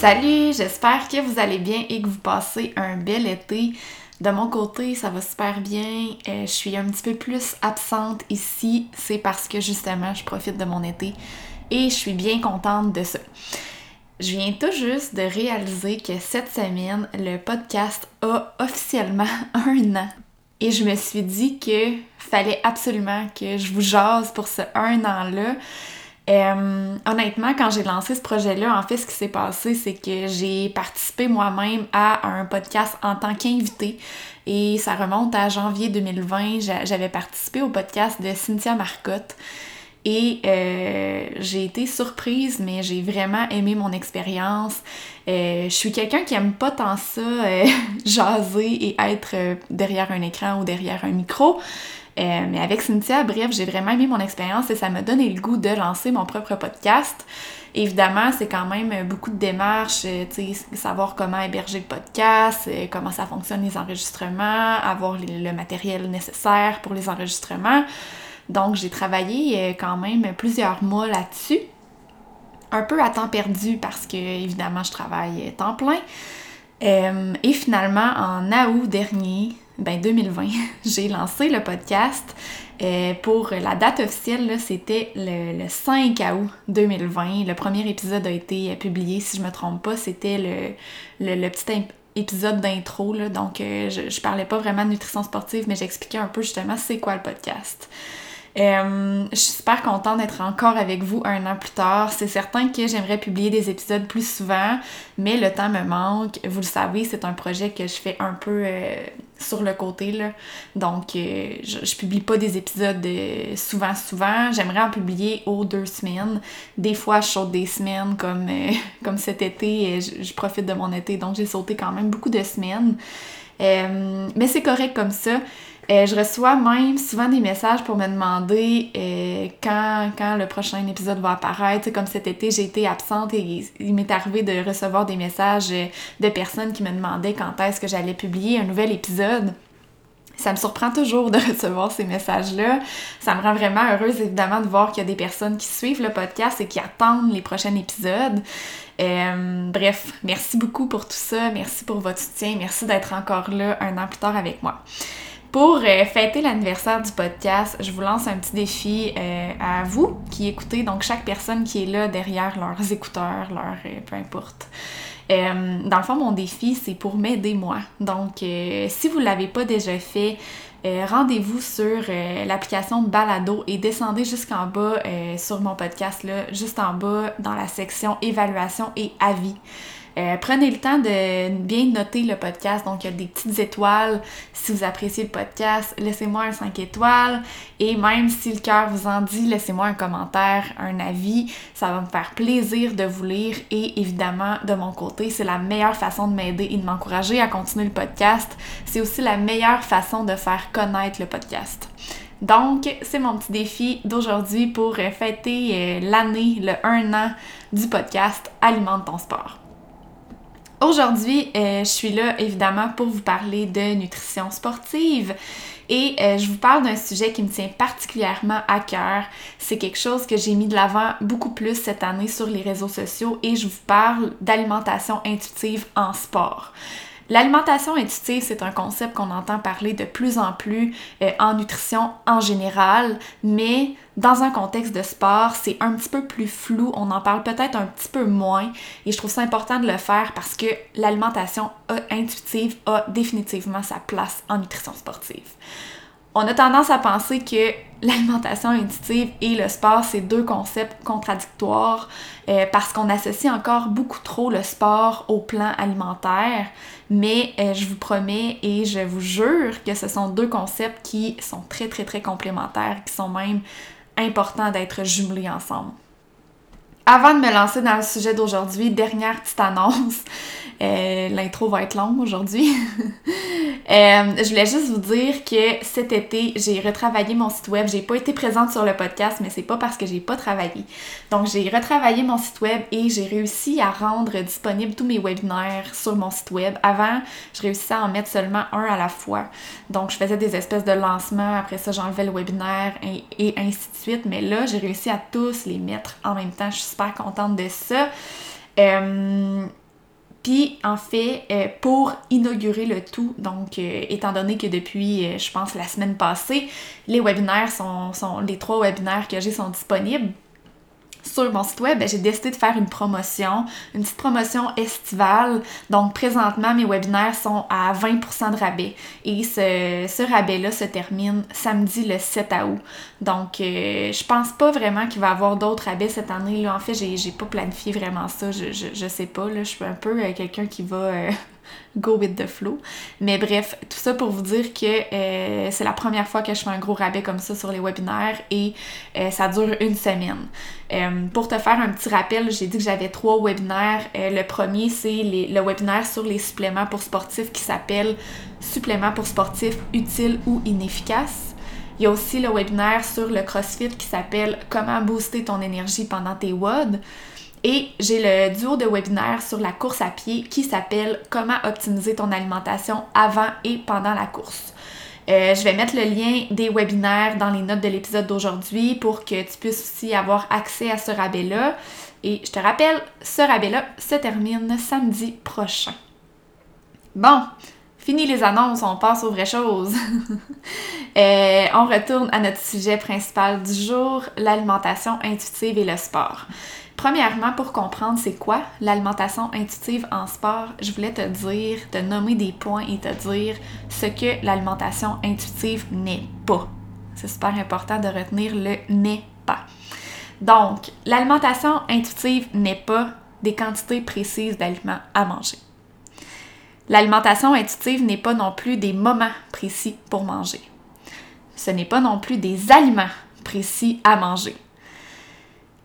Salut, j'espère que vous allez bien et que vous passez un bel été. De mon côté, ça va super bien. Euh, je suis un petit peu plus absente ici. C'est parce que justement, je profite de mon été et je suis bien contente de ça. Je viens tout juste de réaliser que cette semaine, le podcast a officiellement un an. Et je me suis dit que fallait absolument que je vous jase pour ce un an-là. Euh, honnêtement, quand j'ai lancé ce projet-là, en fait, ce qui s'est passé, c'est que j'ai participé moi-même à un podcast en tant qu'invité. Et ça remonte à janvier 2020. J'avais participé au podcast de Cynthia Marcotte. Et euh, j'ai été surprise, mais j'ai vraiment aimé mon expérience. Euh, je suis quelqu'un qui aime pas tant ça, jaser et être derrière un écran ou derrière un micro. Euh, mais avec Cynthia, bref, j'ai vraiment aimé mon expérience et ça m'a donné le goût de lancer mon propre podcast. Évidemment, c'est quand même beaucoup de démarches, euh, savoir comment héberger le podcast, euh, comment ça fonctionne les enregistrements, avoir le matériel nécessaire pour les enregistrements. Donc, j'ai travaillé quand même plusieurs mois là-dessus. Un peu à temps perdu parce que, évidemment, je travaille temps plein. et finalement, en août dernier, ben 2020, j'ai lancé le podcast. Euh, pour la date officielle, c'était le, 5 août 2020. Le premier épisode a été publié, si je me trompe pas, c'était le, le, petit épisode d'intro. Donc, euh, je, je parlais pas vraiment de nutrition sportive, mais j'expliquais un peu justement c'est quoi le podcast. Euh, je suis super contente d'être encore avec vous un an plus tard. C'est certain que j'aimerais publier des épisodes plus souvent, mais le temps me manque. Vous le savez, c'est un projet que je fais un peu euh, sur le côté. Là. Donc, euh, je, publie pas des épisodes souvent, souvent. J'aimerais en publier aux deux semaines. Des fois, je saute des semaines comme, comme cet été. Je, je, profite de mon été, donc j'ai sauté quand même beaucoup de semaines. mais c'est correct comme ça. Euh, je reçois même souvent des messages pour me demander euh, quand, quand le prochain épisode va apparaître. comme cet été, j'ai été absente et il m'est arrivé de recevoir des messages euh, de personnes qui me demandaient quand est-ce que j'allais publier un nouvel épisode. Ça me surprend toujours de recevoir ces messages-là. Ça me rend vraiment heureuse, évidemment, de voir qu'il y a des personnes qui suivent le podcast et qui attendent les prochains épisodes. bref, merci beaucoup pour tout ça. Merci pour votre soutien. Merci d'être encore là un an plus tard avec moi. Pour euh, fêter l'anniversaire du podcast, je vous lance un petit défi euh, à vous qui écoutez, donc chaque personne qui est là derrière leurs écouteurs, leur euh, peu importe. dans le fond, mon défi, c'est pour m'aider moi. Donc, si vous ne l'avez pas déjà fait, rendez-vous sur l'application Balado et descendez jusqu'en bas sur mon podcast, là, juste en bas dans la section évaluation et avis. Euh, prenez le temps de bien noter le podcast. Donc, il y a des petites étoiles si vous appréciez le podcast. Laissez-moi un 5 étoiles. Et même si le cœur vous en dit, laissez-moi un commentaire, un avis. Ça va me faire plaisir de vous lire. Et évidemment, de mon côté, c'est la meilleure façon de m'aider et de m'encourager à continuer le podcast. C'est aussi la meilleure façon de faire connaître le podcast. Donc, c'est mon petit défi d'aujourd'hui pour fêter euh, l'année, le 1 an du podcast Alimente ton sport. Aujourd'hui, euh, je suis là évidemment pour vous parler de nutrition sportive. Et euh, je vous parle d'un sujet qui me tient particulièrement à cœur. C'est quelque chose que j'ai mis de l'avant beaucoup plus cette année sur les réseaux sociaux et je vous parle d'alimentation intuitive en sport. L'alimentation intuitive, c'est un concept qu'on entend parler de plus en plus euh, en nutrition en général, mais dans un contexte de sport, c'est un petit peu plus flou, on en parle peut-être un petit peu moins et je trouve ça important de le faire parce que l'alimentation intuitive a définitivement sa place en nutrition sportive. On a tendance à penser que l'alimentation intuitive et le sport, c'est deux concepts contradictoires euh, parce qu'on associe encore beaucoup trop le sport au plan alimentaire. Mais euh, je vous promets et je vous jure que ce sont deux concepts qui sont très très très complémentaires, qui sont même importants d'être jumelés ensemble. Avant de me lancer dans le sujet d'aujourd'hui, dernière petite annonce. Euh, l'intro va être longue aujourd'hui. Euh, je voulais juste vous dire que cet été, j'ai retravaillé mon site web. J'ai pas été présente sur le podcast, mais c'est pas parce que j'ai pas travaillé. Donc, j'ai retravaillé mon site web et j'ai réussi à rendre disponible tous mes webinaires sur mon site web. Avant, je réussissais à en mettre seulement un à la fois. Donc, je faisais des espèces de lancements. Après ça, j'enlevais le webinaire et, ainsi de suite. Mais là, j'ai réussi à tous les mettre en même temps. Je suis contente de ça. Euh, puis en fait, euh, pour inaugurer le tout, donc euh, étant donné que depuis, je pense, la semaine passée, les webinaires sont, sont les trois webinaires que j'ai sont disponibles sur mon site web, ben, j'ai décidé de faire une promotion, une petite promotion estivale. Donc présentement, mes webinaires sont à 20% de rabais. Et ce, rabais-là se termine samedi le 7 août. Donc euh, je pense pas vraiment qu'il va y avoir d'autres rabais cette année. Là. En fait, j'ai pas planifié vraiment ça. Je sais pas. Là. Je suis un peu euh, quelqu'un qui va. Euh, go with the flow. Mais bref, tout ça pour vous dire que euh, c'est la première fois que je fais un gros rabais comme ça sur les webinaires et euh, ça dure une semaine. Euh, pour te faire un petit rappel, j'ai dit que j'avais trois webinaires. le premier, c'est le webinaire sur les suppléments pour sportifs qui s'appelle Suppléments pour sportifs utiles ou inefficaces. Il y a aussi le webinaire sur le CrossFit qui s'appelle Comment booster ton énergie pendant tes WOD. Et j'ai le duo de webinaires sur la course à pied qui s'appelle Comment optimiser ton alimentation avant et pendant la course. Euh, je vais mettre le lien des webinaires dans les notes de l'épisode d'aujourd'hui pour que tu puisses aussi avoir accès à ce rabais-là. Et je te rappelle, ce rabais-là se termine samedi prochain. Bon, fini les annonces, on passe aux vraies choses. Euh, on retourne à notre sujet principal du jour, l'alimentation intuitive et le sport. Premièrement, pour comprendre c'est quoi l'alimentation intuitive en sport, je voulais te dire, te nommer des points et te dire ce que l'alimentation intuitive n'est pas. C'est super important de retenir le n'est pas. Donc, l'alimentation intuitive n'est pas des quantités précises d'aliments à manger. L'alimentation intuitive n'est pas non plus des moments précis pour manger. Ce n'est pas non plus des aliments précis à manger.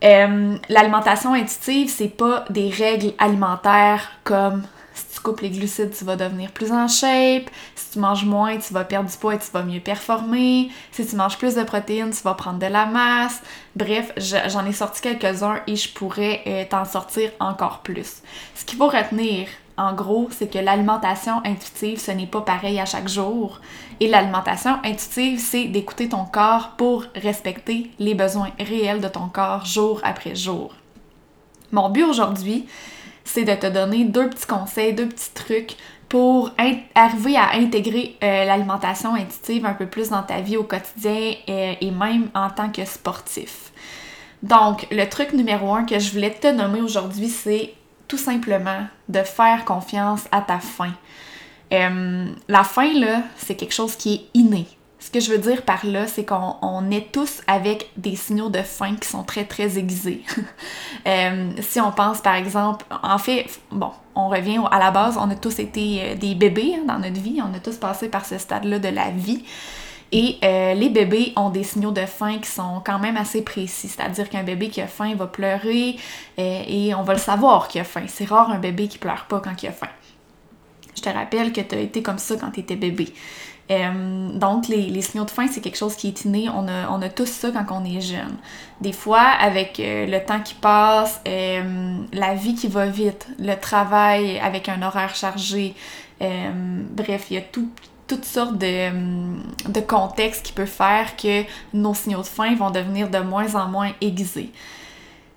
Euh, l'alimentation intuitive, c'est pas des règles alimentaires comme si tu coupes les glucides, tu vas devenir plus en shape. Si tu manges moins, tu vas perdre du poids et tu vas mieux performer. Si tu manges plus de protéines, tu vas prendre de la masse. Bref, j'en ai sorti quelques-uns et je pourrais euh, t'en sortir encore plus. Ce qu'il faut retenir, en gros, c'est que l'alimentation intuitive, ce n'est pas pareil à chaque jour. Et l'alimentation intuitive, c'est d'écouter ton corps pour respecter les besoins réels de ton corps jour après jour. Mon but aujourd'hui, c'est de te donner deux petits conseils, deux petits trucs pour arriver à intégrer euh, l'alimentation intuitive un peu plus dans ta vie au quotidien euh, et même en tant que sportif. Donc, le truc numéro un que je voulais te nommer aujourd'hui, c'est tout simplement de faire confiance à ta faim. Euh, la faim, là, c'est quelque chose qui est inné. Ce que je veux dire par là, c'est qu'on est tous avec des signaux de faim qui sont très très aiguisés. Euh, si on pense par exemple, en fait, bon, on revient à la base, on a tous été euh, des bébés hein, dans notre vie, on a tous passé par ce stade-là de la vie. Et les bébés ont des signaux de faim qui sont quand même assez précis. C'est-à-dire qu'un bébé qui a faim va pleurer et on va le savoir qu'il a faim. C'est rare un bébé qui pleure pas quand il a faim. Je te rappelle que tu as été comme ça quand tu étais bébé. Euh, donc, les, signaux de faim, c'est quelque chose qui est inné. On a, on a tous ça quand on est jeune. Des fois, avec euh, le temps qui passe, euh, la vie qui va vite, le travail avec un horaire chargé, bref, il y a toutes sortes de, de contextes qui peuvent faire que nos signaux de faim vont devenir de moins en moins aiguisés.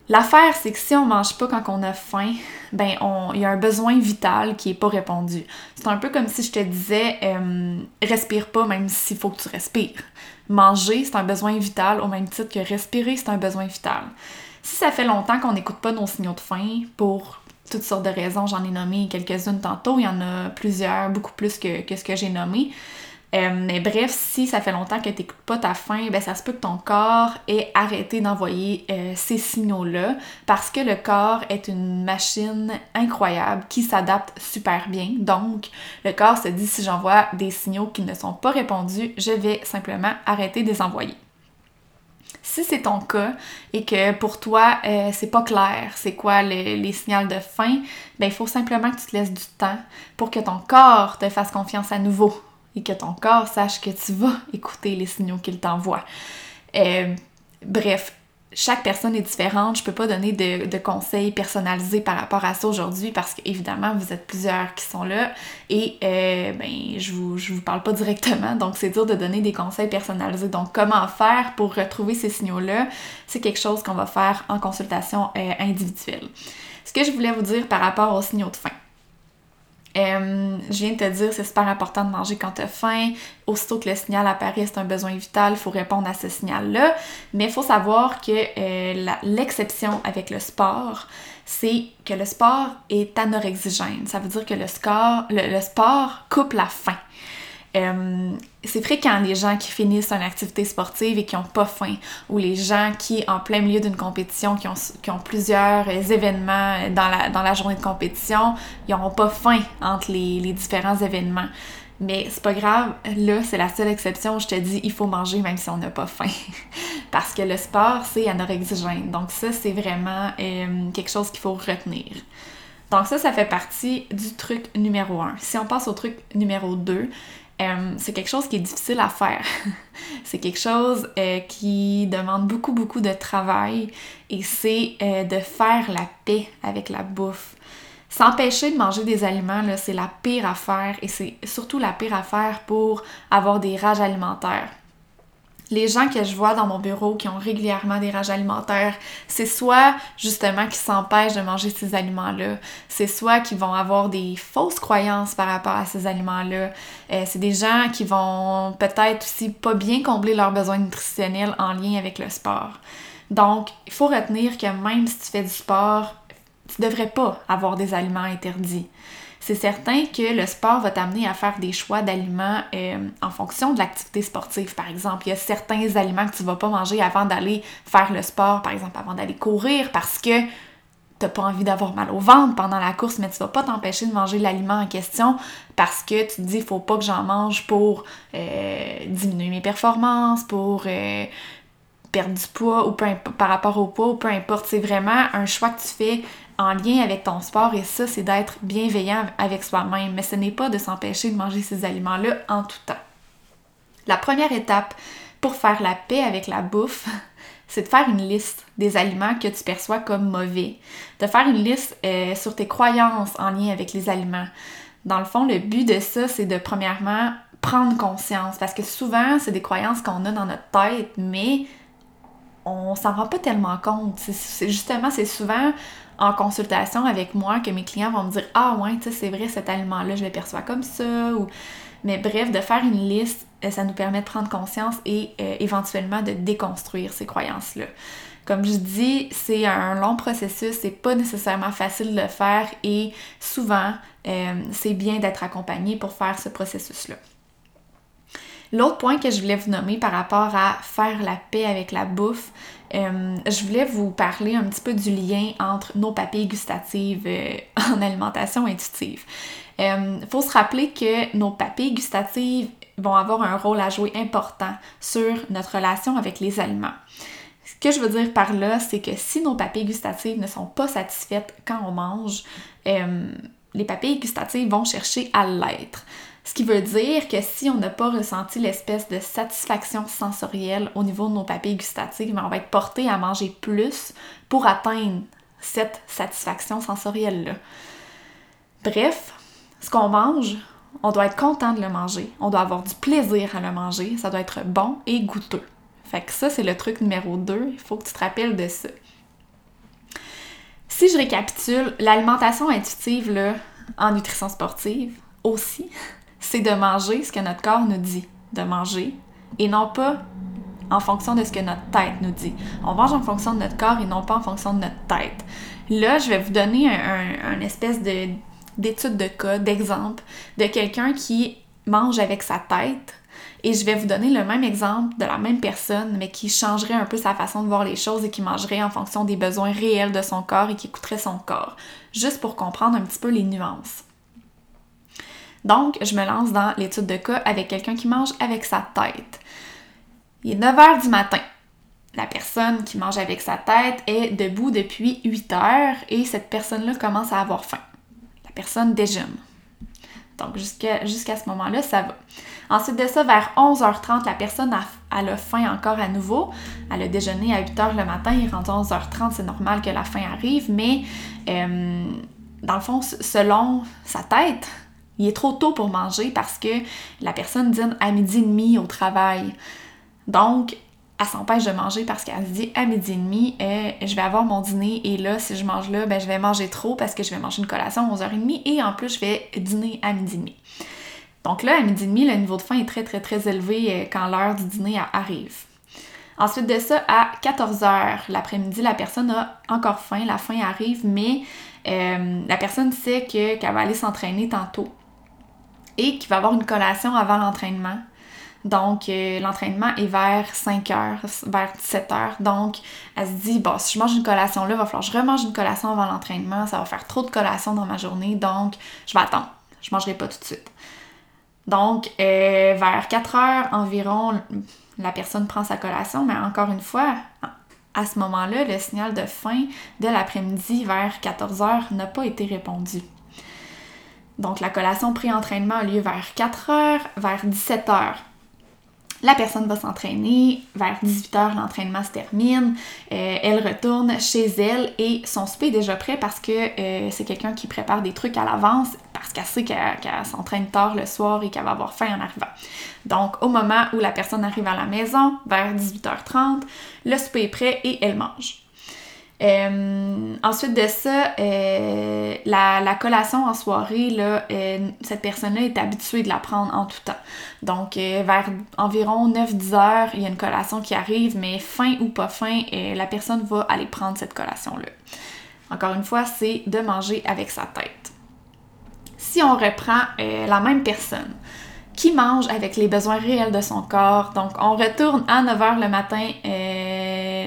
L'affaire, c'est que si on mange pas quand on a faim, ben il y a un besoin vital qui est pas répondu. C'est un peu comme si je te disais euh, respire pas même s'il faut que tu respires. Manger, c'est un besoin vital au même titre que respirer, c'est un besoin vital. Si ça fait longtemps qu'on n'écoute pas nos signaux de faim pour toutes sortes de raisons, j'en ai nommé quelques-unes tantôt, il y en a plusieurs, beaucoup plus que, ce que j'ai nommé. Euh, mais bref, si ça fait longtemps que tu n'écoutes pas ta faim, ben ça se peut que ton corps ait arrêté d'envoyer euh, ces signaux-là parce que le corps est une machine incroyable qui s'adapte super bien. Donc, le corps se dit si j'envoie des signaux qui ne sont pas répondus, je vais simplement arrêter de les envoyer. Si c'est ton cas et que pour toi, euh, c'est pas clair c'est quoi les signaux de faim, ben il faut simplement que tu te laisses du temps pour que ton corps te fasse confiance à nouveau et que ton corps sache que tu vas écouter les signaux qu'il t'envoie. Euh, bref, chaque personne est différente. Je peux pas donner de, conseils personnalisés par rapport à ça aujourd'hui parce qu'évidemment, vous êtes plusieurs qui sont là et euh, ben, je vous, je vous parle pas directement, donc c'est dur de donner des conseils personnalisés. Donc, comment faire pour retrouver ces signaux-là, c'est quelque chose qu'on va faire en consultation euh, individuelle. Ce que je voulais vous dire par rapport aux signaux de faim. Euh, je viens de te dire, c'est super important de manger quand tu as faim. Aussitôt que le signal apparaît, c'est un besoin vital, il faut répondre à ce signal-là. Mais il faut savoir que euh, l'exception avec le sport, c'est que le sport est anorexigène. Ça veut dire que le, le sport coupe la faim. Euh, c'est fréquent les gens qui finissent une activité sportive et qui n'ont pas faim, ou les gens qui, en plein milieu d'une compétition, qui ont, plusieurs événements dans la, dans la journée de compétition, ils n'auront pas faim entre les, différents événements. Mais c'est pas grave, là, c'est la seule exception où je te dis il faut manger même si on n'a pas faim. Parce que le sport, c'est anorexigène. Donc, ça, c'est vraiment euh, quelque chose qu'il faut retenir. Donc, ça, ça fait partie du truc numéro 1. Si on passe au truc numéro 2, euh, c'est quelque chose qui est difficile à faire. c'est quelque chose euh, qui demande beaucoup, beaucoup de travail et c'est euh, de faire la paix avec la bouffe. S'empêcher de manger des aliments, c'est la pire affaire et c'est surtout la pire affaire pour avoir des rages alimentaires les gens que je vois dans mon bureau qui ont régulièrement des rages alimentaires, c'est soit justement qui s'empêchent de manger ces aliments-là, c'est soit qui vont avoir des fausses croyances par rapport à ces aliments-là, euh, c'est des gens qui vont peut-être aussi pas bien combler leurs besoins nutritionnels en lien avec le sport. Donc, il faut retenir que même si tu fais du sport, tu devrais pas avoir des aliments interdits c'est certain que le sport va t'amener à faire des choix d'aliments euh, en fonction de l'activité sportive. Par exemple, il y a certains aliments que tu vas pas manger avant d'aller faire le sport, par exemple avant d'aller courir, parce que t'as pas envie d'avoir mal au ventre pendant la course, mais tu vas pas t'empêcher de manger l'aliment en question parce que tu te dis faut pas que j'en mange pour euh, diminuer mes performances, pour euh, perdre du poids ou par rapport au poids ou peu importe. C'est vraiment un choix que tu fais en lien avec ton sport et ça, c'est d'être bienveillant avec soi-même, mais ce n'est pas de s'empêcher de manger ces aliments-là en tout temps. La première étape pour faire la paix avec la bouffe, c'est de faire une liste des aliments que tu perçois comme mauvais, de faire une liste euh, sur tes croyances en lien avec les aliments. Dans le fond, le but de ça, c'est de premièrement prendre conscience, parce que souvent, c'est des croyances qu'on a dans notre tête, mais on s'en rend pas tellement compte. C'est justement, c'est souvent en consultation avec moi que mes clients vont me dire Ah ouais, c'est vrai, cet aliment-là, je le perçois comme ça. Ou... Mais bref, de faire une liste, euh, ça nous permet de prendre conscience et euh, éventuellement de déconstruire ces croyances-là. Comme je dis, c'est un long processus, c'est pas nécessairement facile de le faire et souvent, euh, c'est bien d'être accompagné pour faire ce processus-là. L'autre point que je voulais vous nommer par rapport à faire la paix avec la bouffe, euh, je voulais vous parler un petit peu du lien entre nos papilles gustatives euh, en alimentation intuitive. Il euh, faut se rappeler que nos papilles gustatives vont avoir un rôle à jouer important sur notre relation avec les aliments. Ce que je veux dire par là, c'est que si nos papilles gustatives ne sont pas satisfaites quand on mange, les papilles gustatives vont chercher à l'être. Ce qui veut dire que si on n'a pas ressenti l'espèce de satisfaction sensorielle au niveau de nos papilles gustatives, ben, on va être porté à manger plus pour atteindre cette satisfaction sensorielle-là. Bref, ce qu'on mange, on doit être content de le manger, on doit avoir du plaisir à le manger, ça doit être bon et goûteux. Fait que ça, c'est le truc numéro 2, il faut que tu te rappelles de ça. Si je récapitule, l'alimentation intuitive là, en nutrition sportive aussi, c'est de manger ce que notre corps nous dit de manger et non pas en fonction de ce que notre tête nous dit. On mange en fonction de notre corps et non pas en fonction de notre tête. Là, je vais vous donner un, espèce de, d'étude de cas, d'exemple de quelqu'un qui mange avec sa tête et je vais vous donner le même exemple de la même personne, mais qui changerait un peu sa façon de voir les choses et qui mangerait en fonction des besoins réels de son corps et qui écouterait son corps, juste pour comprendre un petit peu les nuances. Donc, je me lance dans l'étude de cas avec quelqu'un qui mange avec sa tête. Il est 9 h du matin. La personne qui mange avec sa tête est debout depuis 8 heures et cette personne-là commence à avoir faim. La personne déjeune. Donc, jusqu'à ce moment-là, ça va. Ensuite de ça, vers 11h30, la personne a, a faim encore à nouveau. Elle a déjeuné à 8h le matin, il est rendu 11h30, c'est normal que la faim arrive, mais euh, dans le fond, selon sa tête, il est trop tôt pour manger parce que la personne dîne à midi et demi au travail. Donc, elle s'empêche de manger parce qu'elle se dit à midi et demi, euh, je vais avoir mon dîner et là, si je mange là, ben, je vais manger trop parce que je vais manger une collation à 11h30 et en plus, je vais dîner à midi et demi. Donc là, à midi et demi, le niveau de faim est très, très, très élevé euh, quand l'heure du dîner arrive. Ensuite de ça, à 14h l'après-midi, la personne a encore faim, la faim arrive, mais euh, la personne sait qu'elle va aller s'entraîner tantôt et qu'il va avoir une collation avant l'entraînement. Donc, euh, l'entraînement est vers 5 heures, vers 17 heures. Donc, elle se dit, bon, si je mange une collation là, il va falloir que je remange une collation avant l'entraînement. Ça va faire trop de collations dans ma journée. Donc, je vais attendre. Je mangerai pas tout de suite. Donc, euh, vers 4 heures environ, la personne prend sa collation. Mais encore une fois, à ce moment-là, le signal de faim de l'après-midi vers 14 heures n'a pas été répondu. Donc, la collation pré-entraînement a lieu vers 4 heures, vers 17 heures. La personne va s'entraîner, vers 18h l'entraînement se termine, euh, elle retourne chez elle et son souper est déjà prêt parce que euh, c'est quelqu'un qui prépare des trucs à l'avance parce qu'elle sait qu'elle s'entraîne tard le soir et qu'elle va avoir faim en arrivant. Donc au moment où la personne arrive à la maison, vers 18h30, le souper est prêt et elle mange. Euh, ensuite de ça, euh, la, collation en soirée, là, euh, cette personne-là est habituée de la prendre en tout temps. Donc, vers environ 9-10 heures, il y a une collation qui arrive, mais fin ou pas fin, la personne va aller prendre cette collation-là. Encore une fois, c'est de manger avec sa tête. Si on reprend la même personne, qui mange avec les besoins réels de son corps. Donc, on retourne à 9 h le matin,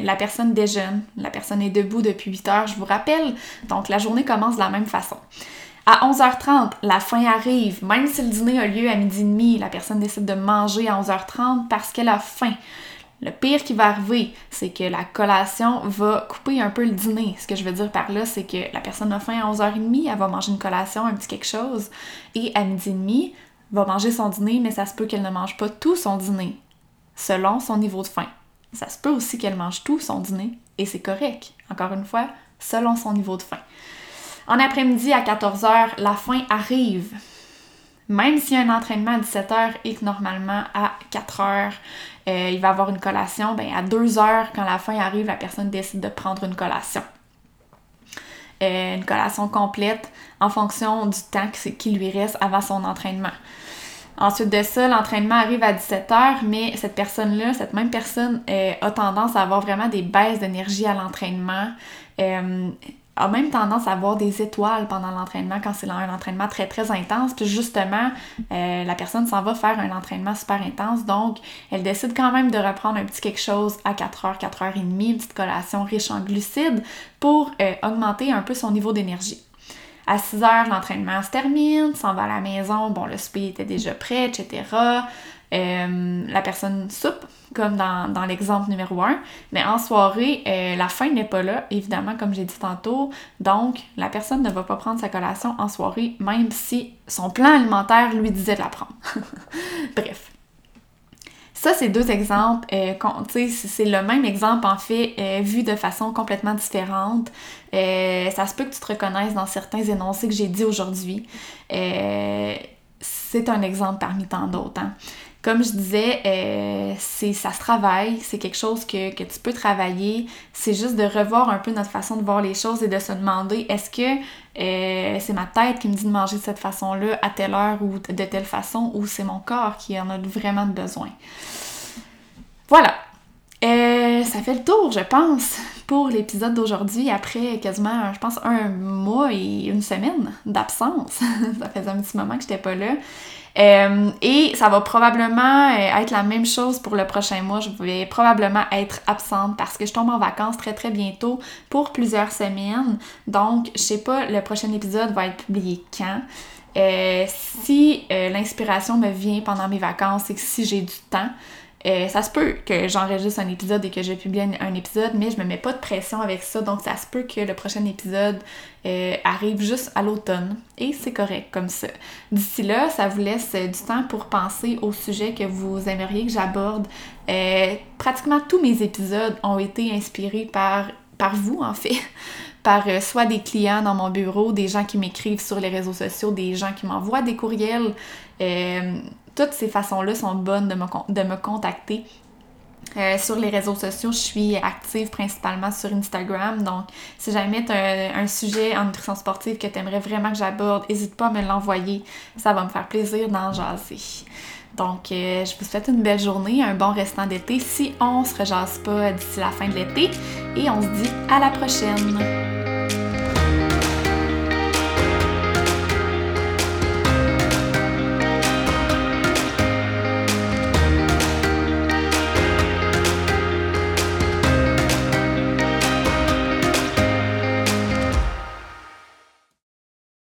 la personne déjeune, la personne est debout depuis 8 h, je vous rappelle. Donc, la journée commence de la même façon. À 11h30, la faim arrive. Même si le dîner a lieu à midi et demi, la personne décide de manger à 11h30 parce qu'elle a faim. Le pire qui va arriver, c'est que la collation va couper un peu le dîner. Ce que je veux dire par là, c'est que la personne a faim à 11h30, elle va manger une collation, un petit quelque chose, et à midi et demi, va manger son dîner, mais ça se peut qu'elle ne mange pas tout son dîner, selon son niveau de faim. Ça se peut aussi qu'elle mange tout son dîner, et c'est correct, encore une fois, selon son niveau de faim. En après-midi, à 14h, la faim arrive. Même s'il y a un entraînement à 17h et que normalement à 4h, euh, il va avoir une collation, ben à 2h, quand la faim arrive, la personne décide de prendre une collation. Euh, une collation complète en fonction du temps qui lui reste avant son entraînement. Ensuite de ça, l'entraînement arrive à 17h, mais cette personne-là, cette même personne, euh, a tendance à avoir vraiment des baisses d'énergie à l'entraînement. Euh, a même tendance à avoir des étoiles pendant l'entraînement quand c'est un entraînement très très intense. Puis justement, euh, la personne s'en va faire un entraînement super intense. Donc, elle décide quand même de reprendre un petit quelque chose à 4h, 4h30, une petite collation riche en glucides pour augmenter un peu son niveau d'énergie. À 6 heures, l'entraînement se termine, s'en va à la maison, bon, le souper était déjà prêt, etc. Euh, la personne soupe, comme dans, l'exemple numéro 1, mais en soirée, euh, la faim n'est pas là, évidemment, comme j'ai dit tantôt, donc la personne ne va pas prendre sa collation en soirée, même si son plan alimentaire lui disait de la prendre. Bref. Ça, c'est deux exemples. Euh, c'est le même exemple, en fait, euh, vu de façon complètement différente. Euh, ça se peut que tu te reconnaisses dans certains énoncés que j'ai dit aujourd'hui. c'est un exemple parmi tant d'autres. Hein. Comme je disais, euh, c'est ça se travaille, c'est quelque chose que, que, tu peux travailler. C'est juste de revoir un peu notre façon de voir les choses et de se demander est-ce que euh, c'est ma tête qui me dit de manger de cette façon-là à telle heure ou de telle façon ou c'est mon corps qui en a vraiment besoin. Voilà. Euh, ça fait le tour, je pense, pour l'épisode d'aujourd'hui, après quasiment, je pense, un mois et une semaine d'absence. ça faisait un petit moment que j'étais pas là. Euh, et ça va probablement euh, être la même chose pour le prochain mois. Je vais probablement être absente parce que je tombe en vacances très très bientôt pour plusieurs semaines. Donc, je sais pas, le prochain épisode va être publié quand. Euh, si l'inspiration me vient pendant mes vacances et que si j'ai du temps, euh, ça se peut que j'enregistre un épisode et que je publie un, épisode, mais je me mets pas de pression avec ça, donc ça se peut que le prochain épisode euh, arrive juste à l'automne. Et c'est correct comme ça. D'ici là, ça vous laisse du temps pour penser au sujet que vous aimeriez que j'aborde. Euh, pratiquement tous mes épisodes ont été inspirés par, par vous, en fait. par soit des clients dans mon bureau, des gens qui m'écrivent sur les réseaux sociaux, des gens qui m'envoient des courriels toutes ces façons-là sont bonnes de me, de me contacter. Euh, sur les réseaux sociaux, je suis active principalement sur Instagram. Donc, si jamais tu as un, sujet en nutrition sportive que tu aimerais vraiment que j'aborde, n'hésite pas à me l'envoyer. Ça va me faire plaisir d'en jaser. Donc, euh, je vous souhaite une belle journée, un bon restant d'été si on se rejase pas d'ici la fin de l'été. Et on se dit à la prochaine!